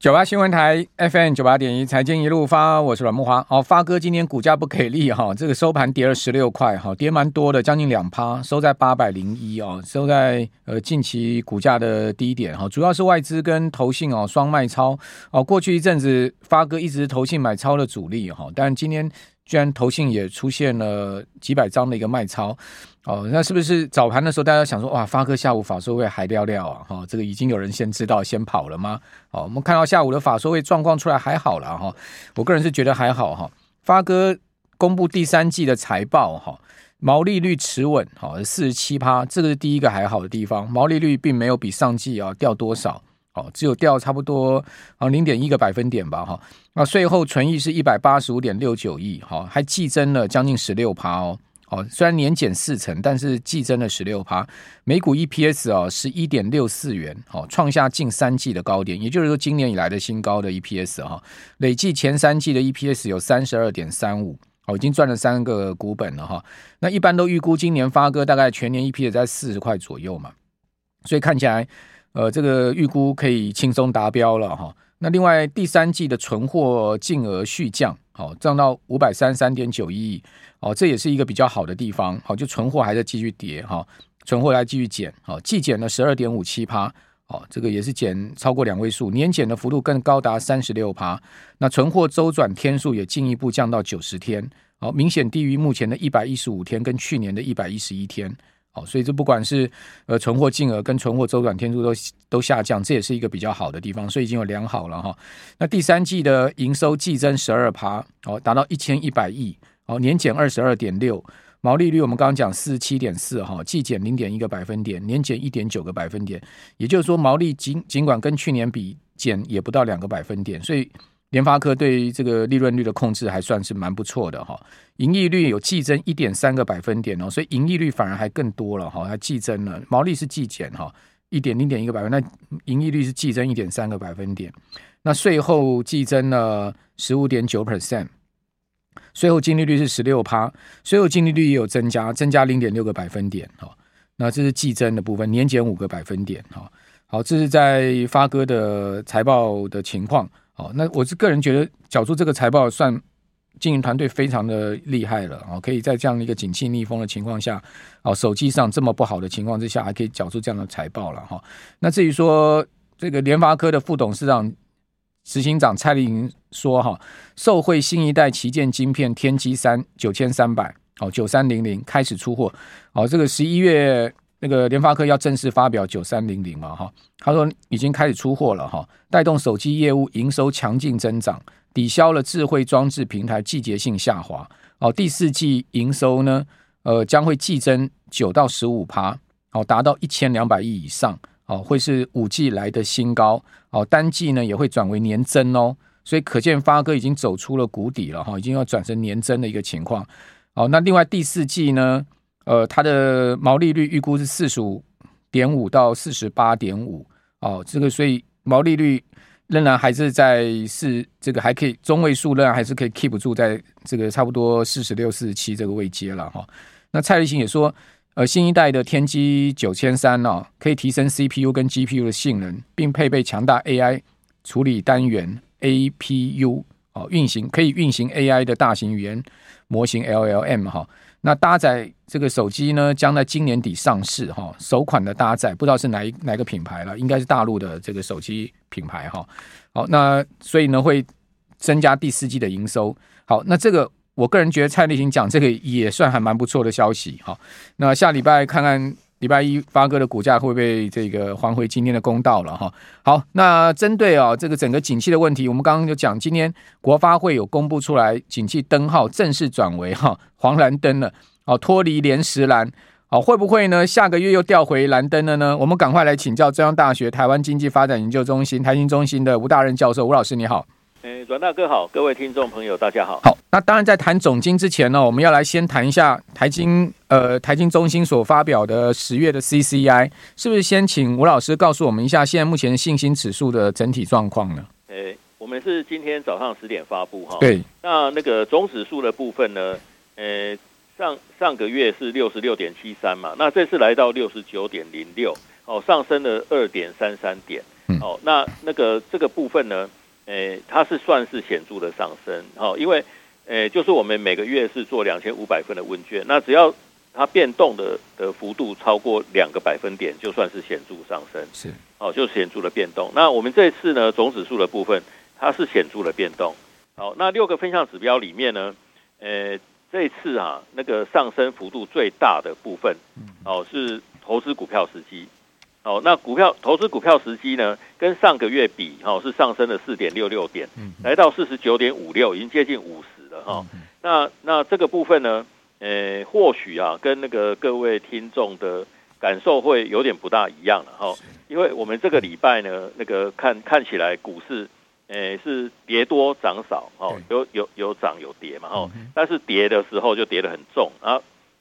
九八新闻台 FM 九八点一财经一路发，我是阮木华。哦，发哥今天股价不给力哈，这个收盘跌了十六块哈，跌蛮多的，将近两趴，收在八百零一哦，收在呃近期股价的低点哈，主要是外资跟投信哦双卖超哦，过去一阵子发哥一直投信买超的主力哈，但今天居然投信也出现了几百张的一个卖超。哦，那是不是早盘的时候大家想说，哇，发哥下午法说会还料料啊？哈、哦，这个已经有人先知道先跑了吗？哦，我们看到下午的法说会状况出来还好了哈、哦，我个人是觉得还好哈、发哥公布第三季的财报哈、哦，毛利率持稳，好四十七趴，这个是第一个还好的地方，毛利率并没有比上季啊掉多少，哦，只有掉差不多啊零点一个百分点吧哈、那税后存益是一百八十五点六九亿，哈、还季增了将近十六趴哦。哦，虽然年减四成，但是季增了十六趴，每股 EPS 哦是一点六四元，哦，创下近三季的高点，也就是说今年以来的新高的 EPS 哈，累计前三季的 EPS 有三十二点三五，哦，已经赚了三个股本了哈。那一般都预估今年发哥大概全年 EPS 在四十块左右嘛，所以看起来，呃，这个预估可以轻松达标了哈。那另外第三季的存货净额续降，好，降到五百三十三点九一亿。哦，这也是一个比较好的地方。好，就存货还在继续跌哈，存货还继续减。好，季减了十二点五七趴。哦，这个也是减超过两位数，年减的幅度更高达三十六趴。那存货周转天数也进一步降到九十天。好，明显低于目前的一百一十五天，跟去年的一百一十一天。所以这不管是呃存货净额跟存货周转天数都都下降，这也是一个比较好的地方。所以已经有良好了哈。那第三季的营收季增十二趴，哦，达到一千一百亿。哦，年减二十二点六，毛利率我们刚刚讲四十七点四哈，季减零点一个百分点，年减一点九个百分点，也就是说毛利尽尽管跟去年比减也不到两个百分点，所以联发科对于这个利润率的控制还算是蛮不错的哈。盈利率有季增一点三个百分点哦，所以盈利率反而还更多了哈，还季增了，毛利是季减哈，一点零点一个百分，那盈利率是季增一点三个百分点，那税后季增了十五点九 percent。税后净利率是十六趴，税后净利率也有增加，增加零点六个百分点哈。那这是季增的部分，年减五个百分点哈。好，这是在发哥的财报的情况。好，那我是个人觉得，缴出这个财报算经营团队非常的厉害了啊！可以在这样一个景气逆风的情况下，哦，手机上这么不好的情况之下，还可以缴出这样的财报了哈。那至于说这个联发科的副董事长。执行长蔡力颖说：“哈，受惠新一代旗舰晶片天玑三九千三百哦九三零零开始出货哦，这个十一月那个联发科要正式发表九三零零嘛哈，他说已经开始出货了哈，带动手机业务营收强劲增长，抵消了智慧装置平台季节性下滑哦。第四季营收呢，呃，将会季增九到十五趴哦，达到一千两百亿以上。”哦，会是五季来的新高哦，单季呢也会转为年增哦，所以可见发哥已经走出了谷底了哈，已经要转成年增的一个情况。哦，那另外第四季呢，呃，它的毛利率预估是四十五点五到四十八点五哦，这个所以毛利率仍然还是在是这个还可以中位数，仍然还是可以 keep 住在这个差不多四十六、四十七这个位阶了哈。那蔡立行也说。呃新一代的天玑九千三哦，可以提升 CPU 跟 GPU 的性能，并配备强大 AI 处理单元 APU 哦，运行可以运行 AI 的大型语言模型 LLM 哈。那搭载这个手机呢，将在今年底上市哈。首款的搭载不知道是哪一哪个品牌了，应该是大陆的这个手机品牌哈。好，那所以呢会增加第四季的营收。好，那这个。我个人觉得蔡立行讲这个也算还蛮不错的消息哈。那下礼拜看看礼拜一发哥的股价会不会这个还回今天的公道了哈。好，那针对啊这个整个景气的问题，我们刚刚就讲今天国发会有公布出来，景气灯号正式转为哈黄蓝灯了，哦脱离连时蓝，哦会不会呢？下个月又调回蓝灯了呢？我们赶快来请教中央大学台湾经济发展研究中心台经中心的吴大任教授，吴老师你好。诶，阮大哥好，各位听众朋友，大家好。好，那当然在谈总经之前呢，我们要来先谈一下台经，呃，台经中心所发表的十月的 CCI，是不是先请吴老师告诉我们一下现在目前信心指数的整体状况呢？诶，我们是今天早上十点发布哈。对。那那个总指数的部分呢？诶，上上个月是六十六点七三嘛，那这次来到六十九点零六，哦，上升了二点三三点。嗯、哦，那那个这个部分呢，诶，它是算是显著的上升，哦，因为诶，就是我们每个月是做两千五百份的问卷，那只要它变动的的幅度超过两个百分点，就算是显著上升，是，哦，就是显著的变动。那我们这次呢，总指数的部分，它是显著的变动。好，那六个分项指标里面呢，呃，这次啊，那个上升幅度最大的部分，哦，是投资股票时机。哦，那股票投资股票时机呢，跟上个月比，哦，是上升了四点六六点，来到四十九点五六，已经接近五十了哈。那那这个部分呢，呃，或许啊，跟那个各位听众的感受会有点不大一样了哈，因为我们这个礼拜呢，那个看看起来股市。诶、欸，是跌多涨少哦，有有有涨有跌嘛哦，但是跌的时候就跌得很重啊，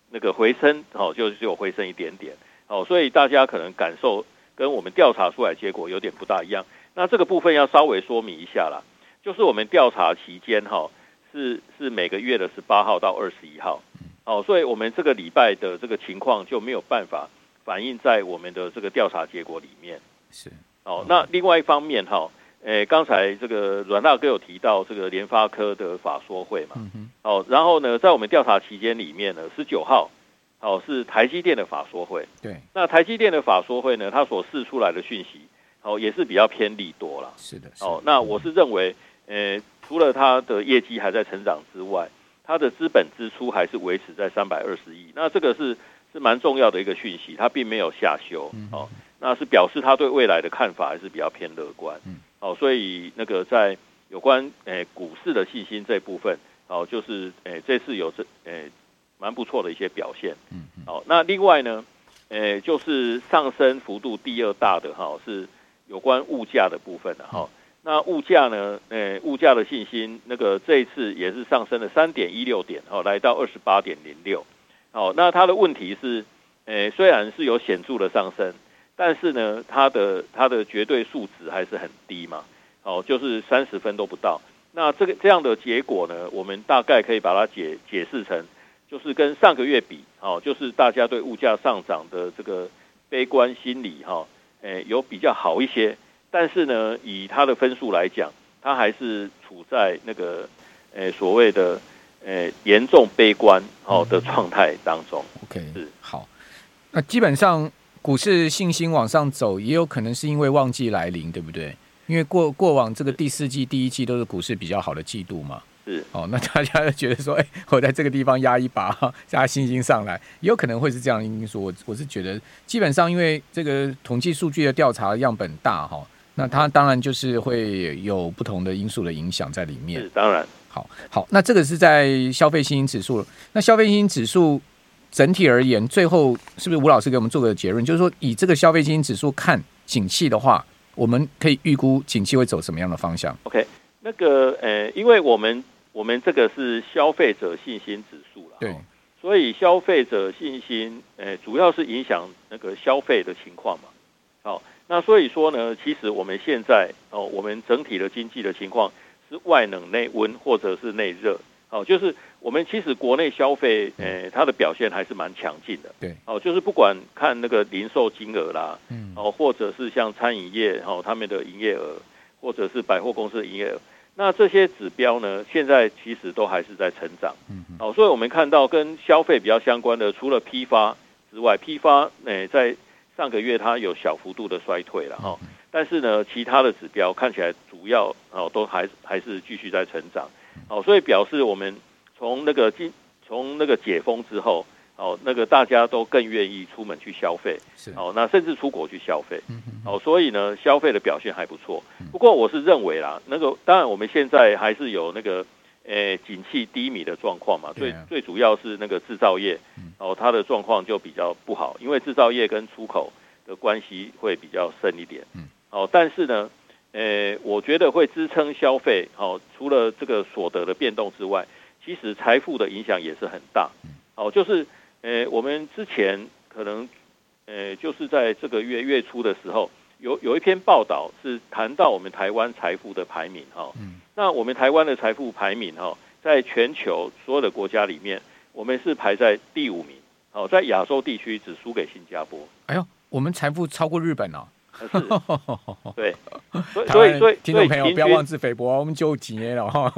那个回升哦就就回升一点点哦，所以大家可能感受跟我们调查出来结果有点不大一样。那这个部分要稍微说明一下啦，就是我们调查期间哈是是每个月的十八号到二十一号哦，所以我们这个礼拜的这个情况就没有办法反映在我们的这个调查结果里面是哦。那另外一方面哈。诶，刚才这个阮大哥有提到这个联发科的法说会嘛？嗯哦，然后呢，在我们调查期间里面呢，十九号，哦是台积电的法说会。对，那台积电的法说会呢，它所释出来的讯息，哦也是比较偏利多了。是的。哦，那我是认为，呃，除了它的业绩还在成长之外，它的资本支出还是维持在三百二十亿。那这个是是蛮重要的一个讯息，它并没有下修。哦，那是表示它对未来的看法还是比较偏乐观。嗯。哦，所以那个在有关诶、欸、股市的信心这部分，哦，就是诶、欸、这次有这诶蛮不错的一些表现。嗯，好，那另外呢，诶、欸、就是上升幅度第二大的哈是有关物价的部分的哈。那物价呢，诶、欸、物价的信心那个这一次也是上升了三点一六点，哦，来到二十八点零六。哦，那它的问题是，诶、欸、虽然是有显著的上升。但是呢，它的它的绝对数值还是很低嘛，哦，就是三十分都不到。那这个这样的结果呢，我们大概可以把它解解释成，就是跟上个月比，哦，就是大家对物价上涨的这个悲观心理，哈，诶，有比较好一些。但是呢，以它的分数来讲，它还是处在那个，诶，所谓的，诶，严重悲观，哦的状态当中。OK，是好。那基本上。股市信心往上走，也有可能是因为旺季来临，对不对？因为过过往这个第四季、第一季都是股市比较好的季度嘛。是哦，那大家就觉得说，哎，我在这个地方压一把，加信心上来，也有可能会是这样因素。我我是觉得，基本上因为这个统计数据的调查样本大哈，那它当然就是会有不同的因素的影响在里面。是当然，好好，那这个是在消费信心指数，那消费信心指数。整体而言，最后是不是吴老师给我们做个结论？就是说，以这个消费信心指数看景气的话，我们可以预估景气会走什么样的方向？OK，那个呃，因为我们我们这个是消费者信心指数了，对，所以消费者信心呃，主要是影响那个消费的情况嘛。好，那所以说呢，其实我们现在哦，我们整体的经济的情况是外冷内温，或者是内热。好，就是我们其实国内消费，诶、呃，它的表现还是蛮强劲的。对，哦，就是不管看那个零售金额啦，嗯，哦，或者是像餐饮业，哦，他们的营业额，或者是百货公司的营业额，那这些指标呢，现在其实都还是在成长。嗯，哦，所以我们看到跟消费比较相关的，除了批发之外，批发，诶、呃，在上个月它有小幅度的衰退了，哈、嗯，但是呢，其他的指标看起来主要，哦，都还还是继续在成长。哦，所以表示我们从那个经从那个解封之后，哦，那个大家都更愿意出门去消费，是。哦，那甚至出国去消费，哦，所以呢，消费的表现还不错。不过我是认为啦，那个当然我们现在还是有那个诶，景气低迷的状况嘛，最最主要是那个制造业，哦，它的状况就比较不好，因为制造业跟出口的关系会比较深一点，嗯，哦，但是呢。呃，我觉得会支撑消费，哦，除了这个所得的变动之外，其实财富的影响也是很大，哦，就是，呃，我们之前可能，呃，就是在这个月月初的时候，有有一篇报道是谈到我们台湾财富的排名，哈，嗯，那我们台湾的财富排名，哈，在全球所有的国家里面，我们是排在第五名，哦，在亚洲地区只输给新加坡。哎呦，我们财富超过日本了。是，对，所以所以所以听众朋友不要妄自菲薄，我们就几年了哈。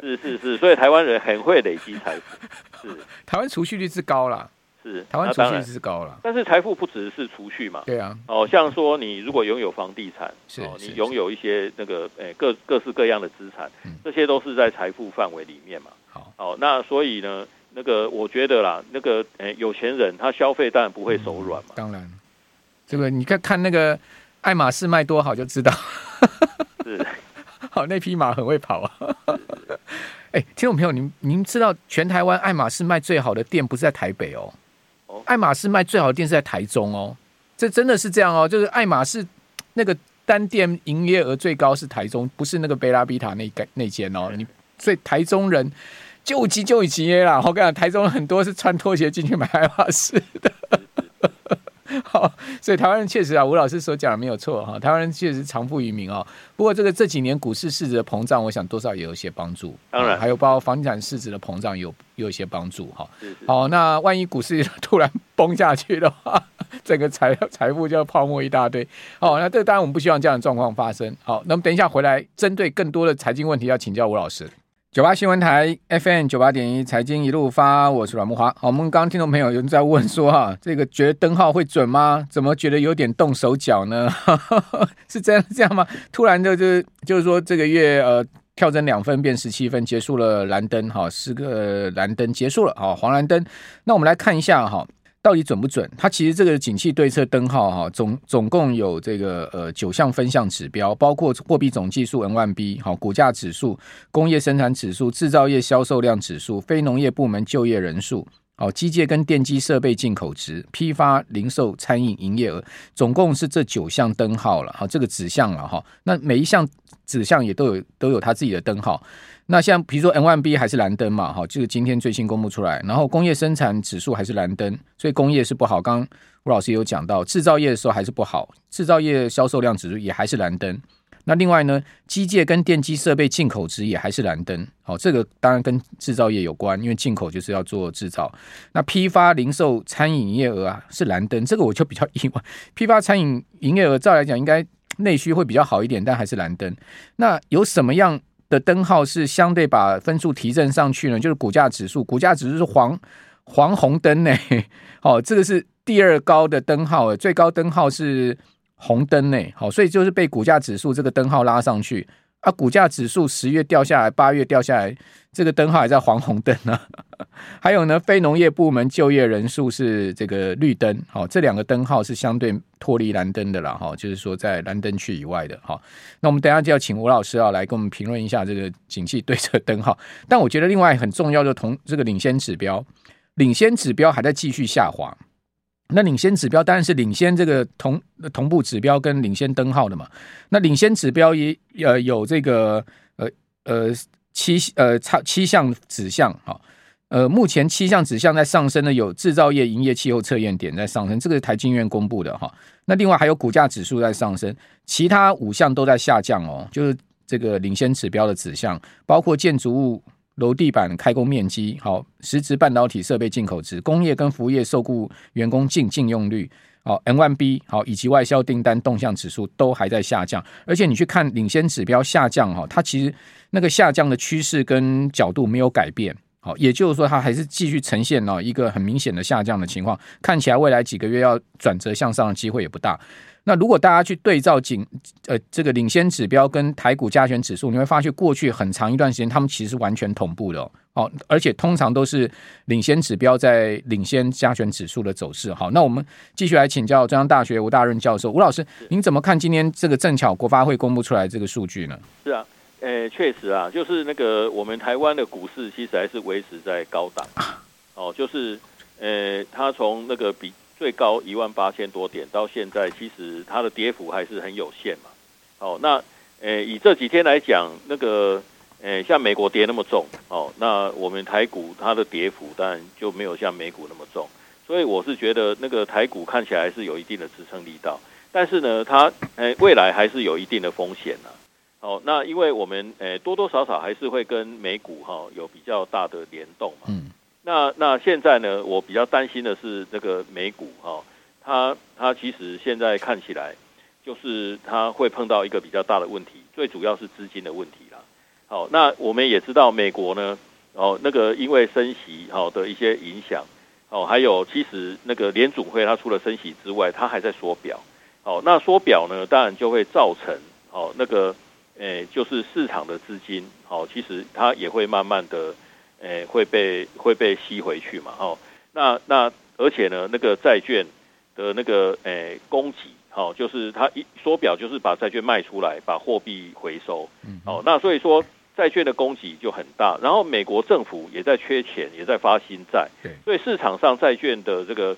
是是是，所以台湾人很会累积财富，是。台湾储蓄率是高啦。是。台湾储蓄率是高了，但是财富不只是储蓄嘛？对啊，哦，像说你如果拥有房地产，是，哦，你拥有一些那个诶各各式各样的资产，这些都是在财富范围里面嘛。好，哦，那所以呢，那个我觉得啦，那个诶有钱人他消费当然不会手软嘛。当然，这个你看看那个爱马仕卖多好就知道，是，好那匹马很会跑啊。哎，听众朋友，您您知道全台湾爱马仕卖最好的店不是在台北哦？爱马仕卖最好的店是在台中哦，这真的是这样哦，就是爱马仕那个单店营业额最高是台中，不是那个贝拉比塔那那间哦。你所以台中人就急就急耶啦！我跟你讲，台中很多是穿拖鞋进去买爱马仕的。好，所以台湾人确实啊，吴老师所讲的没有错哈。台湾人确实长富于民哦。不过这个这几年股市市值的膨胀，我想多少也有一些帮助。当然，还有包括房地产市值的膨胀有有一些帮助哈。好，那万一股市突然崩下去的话，整个财财富就要泡沫一大堆。好，那这当然我们不希望这样的状况发生。好，那么等一下回来，针对更多的财经问题要请教吴老师。九八新闻台 FM 九八点一财经一路发，我是阮慕驊。好，我们刚刚听众朋友有人在问说哈，这个觉得灯号会准吗？怎么觉得有点动手脚呢？是这样这样吗？突然就就就是说这个月呃跳增两分变十七分，结束了蓝灯哈，四个蓝灯结束了哈，黄蓝灯。那我们来看一下哈。到底准不准？它其实这个景气对策灯号哈，总总共有这个呃九项分项指标，包括货币总计数 N1B 好，股价指数、工业生产指数、制造业销售量指数、非农业部门就业人数、哦机械跟电机设备进口值、批发零售餐饮营业额，总共是这九项灯号了哈，这个指向了哈。那每一项指向也都有都有它自己的灯号。那像比如说 M1B 还是蓝灯嘛，哈，这个今天最新公布出来，然后工业生产指数还是蓝灯，所以工业是不好。刚刚吴老师有讲到，制造业的时候还是不好，制造业销售量指数也还是蓝灯。那另外呢，机械跟电机设备进口值也还是蓝灯。好，这个当然跟制造业有关，因为进口就是要做制造。那批发零售餐饮营业额啊是蓝灯，这个我就比较意外。批发餐饮营业额照来讲应该内需会比较好一点，但还是蓝灯。那有什么样的灯号是相对把分数提振上去呢，就是股价指数，股价指数是黄黄红灯呢。好，这个是第二高的灯号，最高灯号是红灯呢。好，所以就是被股价指数这个灯号拉上去。啊，股价指数十月掉下来，八月掉下来，这个灯号还在黄红灯呢。还有呢，非农业部门就业人数是这个绿灯。好，这两个灯号是相对脱离蓝灯的了。哈，就是说在蓝灯区以外的。哈，那我们等一下就要请吴老师啊来跟我们评论一下这个景气对策灯号。但我觉得另外很重要的同这个领先指标，领先指标还在继续下滑。那领先指标当然是领先这个同同步指标跟领先灯号的嘛。那领先指标也呃有这个呃呃七呃差七项指向哈，呃目前七项指向在上升的有制造业营业气候测验点在上升，这个是台经院公布的哈。那另外还有股价指数在上升，其他五项都在下降哦，就是这个领先指标的指向，包括建筑物。楼地板开工面积，好，实质半导体设备进口值，工业跟服务业受雇员工净净用率，好，M1B，好，以及外销订单动向指数都还在下降，而且你去看领先指标下降，哈，它其实那个下降的趋势跟角度没有改变，好，也就是说它还是继续呈现了一个很明显的下降的情况，看起来未来几个月要转折向上的机会也不大。那如果大家去对照景，呃，这个领先指标跟台股加权指数，你会发现过去很长一段时间，他们其实是完全同步的哦，哦，而且通常都是领先指标在领先加权指数的走势。好，那我们继续来请教中央大学吴大任教授，吴老师，您怎么看今天这个正巧国发会公布出来这个数据呢？是啊，呃，确实啊，就是那个我们台湾的股市其实还是维持在高档，哦，就是呃，它从那个比。最高一万八千多点，到现在其实它的跌幅还是很有限嘛。哦，那诶以这几天来讲，那个诶像美国跌那么重，哦，那我们台股它的跌幅当然就没有像美股那么重，所以我是觉得那个台股看起来是有一定的支撑力道，但是呢，它诶未来还是有一定的风险呢。哦，那因为我们诶多多少少还是会跟美股哈有比较大的联动嘛。嗯。那那现在呢？我比较担心的是这个美股哈，它它其实现在看起来，就是它会碰到一个比较大的问题，最主要是资金的问题啦。好，那我们也知道美国呢，哦，那个因为升息好的一些影响，哦，还有其实那个联准会它除了升息之外，它还在缩表。哦，那缩表呢，当然就会造成哦那个，诶，就是市场的资金，哦，其实它也会慢慢的，诶，会被会被吸回去嘛。哦，那那而且呢，那个债券的那个诶供给，好，就是它一缩表就是把债券卖出来，把货币回收。嗯。哦，那所以说债券的供给就很大，然后美国政府也在缺钱，也在发新债。对。所以市场上债券的这个。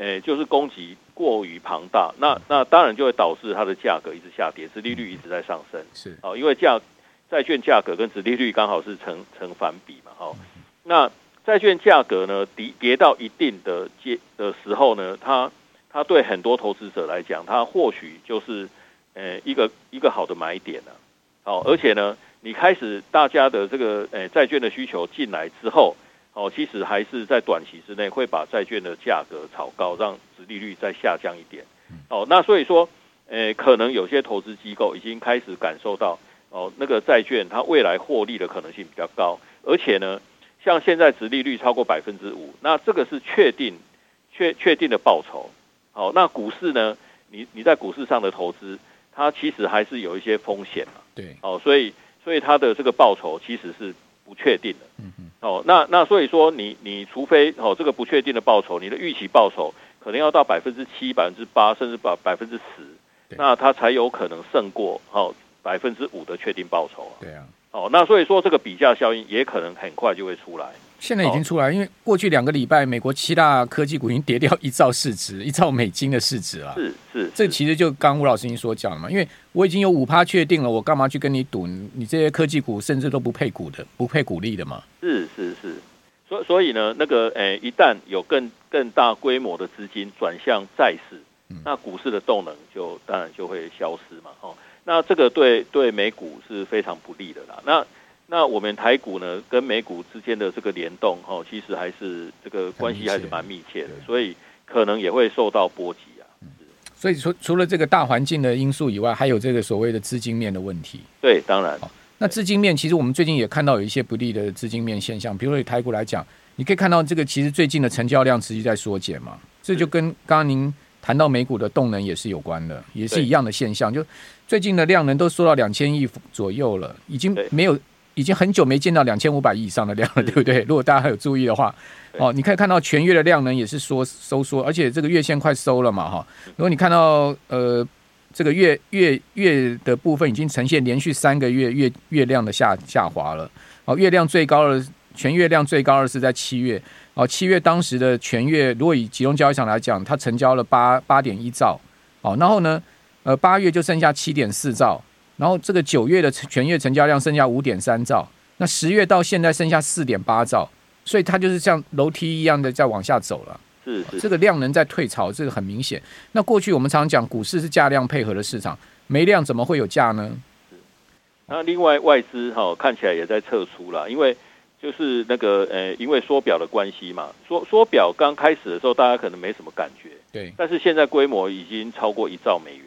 诶，就是供给过于庞大，那那当然就会导致它的价格一直下跌，殖利率一直在上升。是哦，因为价债券价格跟殖利率刚好是成成反比嘛。哦，那债券价格呢跌跌到一定的阶的时候呢，它它对很多投资者来讲，它或许就是呃一个一个好的买点了。好，而且呢，你开始大家的这个诶债券的需求进来之后。哦，其实还是在短期之内会把债券的价格炒高，让殖利率再下降一点。哦，那所以说，诶，可能有些投资机构已经开始感受到，哦，那个债券它未来获利的可能性比较高，而且呢，像现在殖利率超过百分之五，那这个是确定确确定的报酬。好，那股市呢，你你在股市上的投资，它其实还是有一些风险嘛。对。哦，所以所以它的这个报酬其实是不确定的。嗯。哦，那那所以说你，你你除非哦这个不确定的报酬，你的预期报酬可能要到百分之七、百分之八，甚至百百分之十，那它才有可能胜过哦百分之五的确定报酬啊。对啊。哦，那所以说这个比价效应也可能很快就会出来。现在已经出来，因为过去两个礼拜，美国七大科技股已经跌掉一兆市值，一兆美金的市值了。是是，这其实就刚吴老师您所讲的嘛，因为我已经有五趴确定了，我干嘛去跟你赌？你这些科技股甚至都不配股的，不配股利的嘛。是是是，所以所以呢，那个诶，一旦有更更大规模的资金转向债市，那股市的动能就当然就会消失嘛。哦，那这个对对美股是非常不利的啦。那那我们台股呢，跟美股之间的这个联动，哦，其实还是这个关系还是蛮密切的，所以可能也会受到波及啊。所以除除了这个大环境的因素以外，还有这个所谓的资金面的问题。对，当然。那资金面，其实我们最近也看到有一些不利的资金面现象，比如说以台股来讲，你可以看到这个其实最近的成交量持续在缩减嘛，这就跟刚刚您谈到美股的动能也是有关的，也是一样的现象。就最近的量能都缩到两千亿左右了，已经没有。已经很久没见到两千五百亿以上的量了，对不对？如果大家还有注意的话，哦，你可以看到全月的量能也是缩收缩，而且这个月线快收了嘛，哈。如果你看到呃这个月月月的部分已经呈现连续三个月月月量的下下滑了，哦，月量最高的全月量最高的是在七月，哦，七月当时的全月如果以集中交易场来讲，它成交了八八点一兆，哦，然后呢，呃，八月就剩下七点四兆。然后这个九月的全月成交量剩下五点三兆，那十月到现在剩下四点八兆，所以它就是像楼梯一样的在往下走了。是是，这个量能在退潮，这个很明显。那过去我们常讲股市是价量配合的市场，没量怎么会有价呢？那另外外资哈、哦、看起来也在撤出了，因为就是那个呃，因为缩表的关系嘛，缩缩表刚开始的时候大家可能没什么感觉，对，但是现在规模已经超过一兆美元。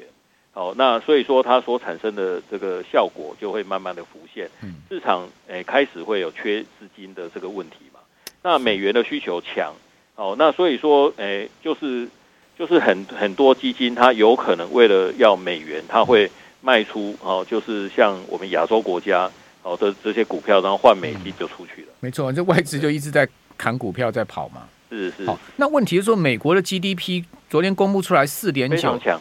好，那所以说它所产生的这个效果就会慢慢的浮现，市场诶开始会有缺资金的这个问题嘛。那美元的需求强，好，那所以说诶就是就是很很多基金它有可能为了要美元，它会卖出哦，就是像我们亚洲国家好的这些股票，然后换美金就出去了。没错，这外资就一直在砍股票在跑嘛。是是。好，那问题是说美国的 GDP 昨天公布出来四点九强。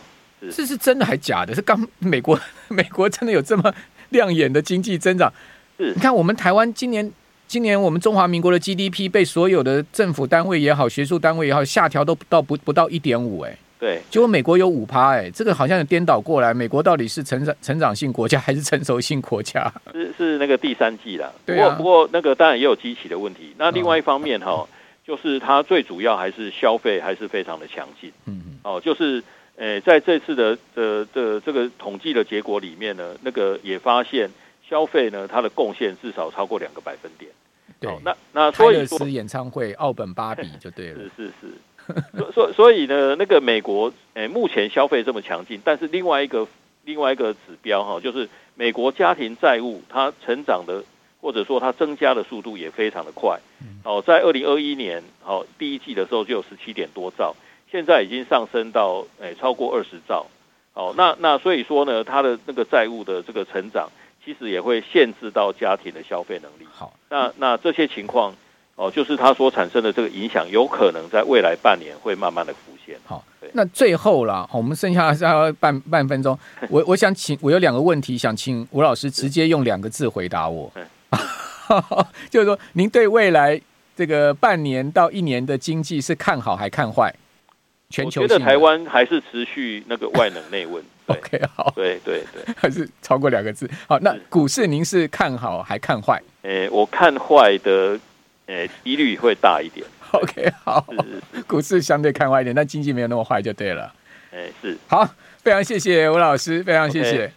这是真的还假的？是刚美国 美国真的有这么亮眼的经济增长？是你看我们台湾今年今年我们中华民国的 GDP 被所有的政府单位也好、学术单位也好下调都不到不不到一点五哎，对，结果美国有五趴哎，这个好像有颠倒过来，美国到底是成长成长性国家还是成熟性国家？是 是那个第三季啦，不过、啊、不过那个当然也有基期的问题。那另外一方面哈、哦，就是它最主要还是消费还是非常的强劲，嗯嗯，哦就是。诶，在这次的的的这个统计的结果里面呢，那个也发现消费呢，它的贡献至少超过两个百分点。对，那那所以说演唱会奥本巴比就对了。是是是，所所所以呢，那个美国诶、欸，目前消费这么强劲，但是另外一个另外一个指标哈，就是美国家庭债务它成长的或者说它增加的速度也非常的快。哦，在二零二一年哦第一季的时候就有十七点多兆，现在已经上升到诶、欸、超过二十兆。哦，那那所以说呢，它的那个债务的这个成长，其实也会限制到家庭的消费能力。好，那那这些情况。哦，就是它所产生的这个影响，有可能在未来半年会慢慢的浮现。好，那最后啦，我们剩下还半半分钟，我我想请，我有两个问题想请吴老师直接用两个字回答我，就是说，您对未来这个半年到一年的经济是看好还看坏？全球性的，我觉得台湾还是持续那个外冷内温。OK，好，对对对，还是超过两个字。好，那股市您是看好还看坏？诶，我看坏的。诶，几率会大一点。OK，好，是是是，股市相对看坏一点，但经济没有那么坏就对了。哎，是，好，非常谢谢吴老师，非常谢谢。Okay.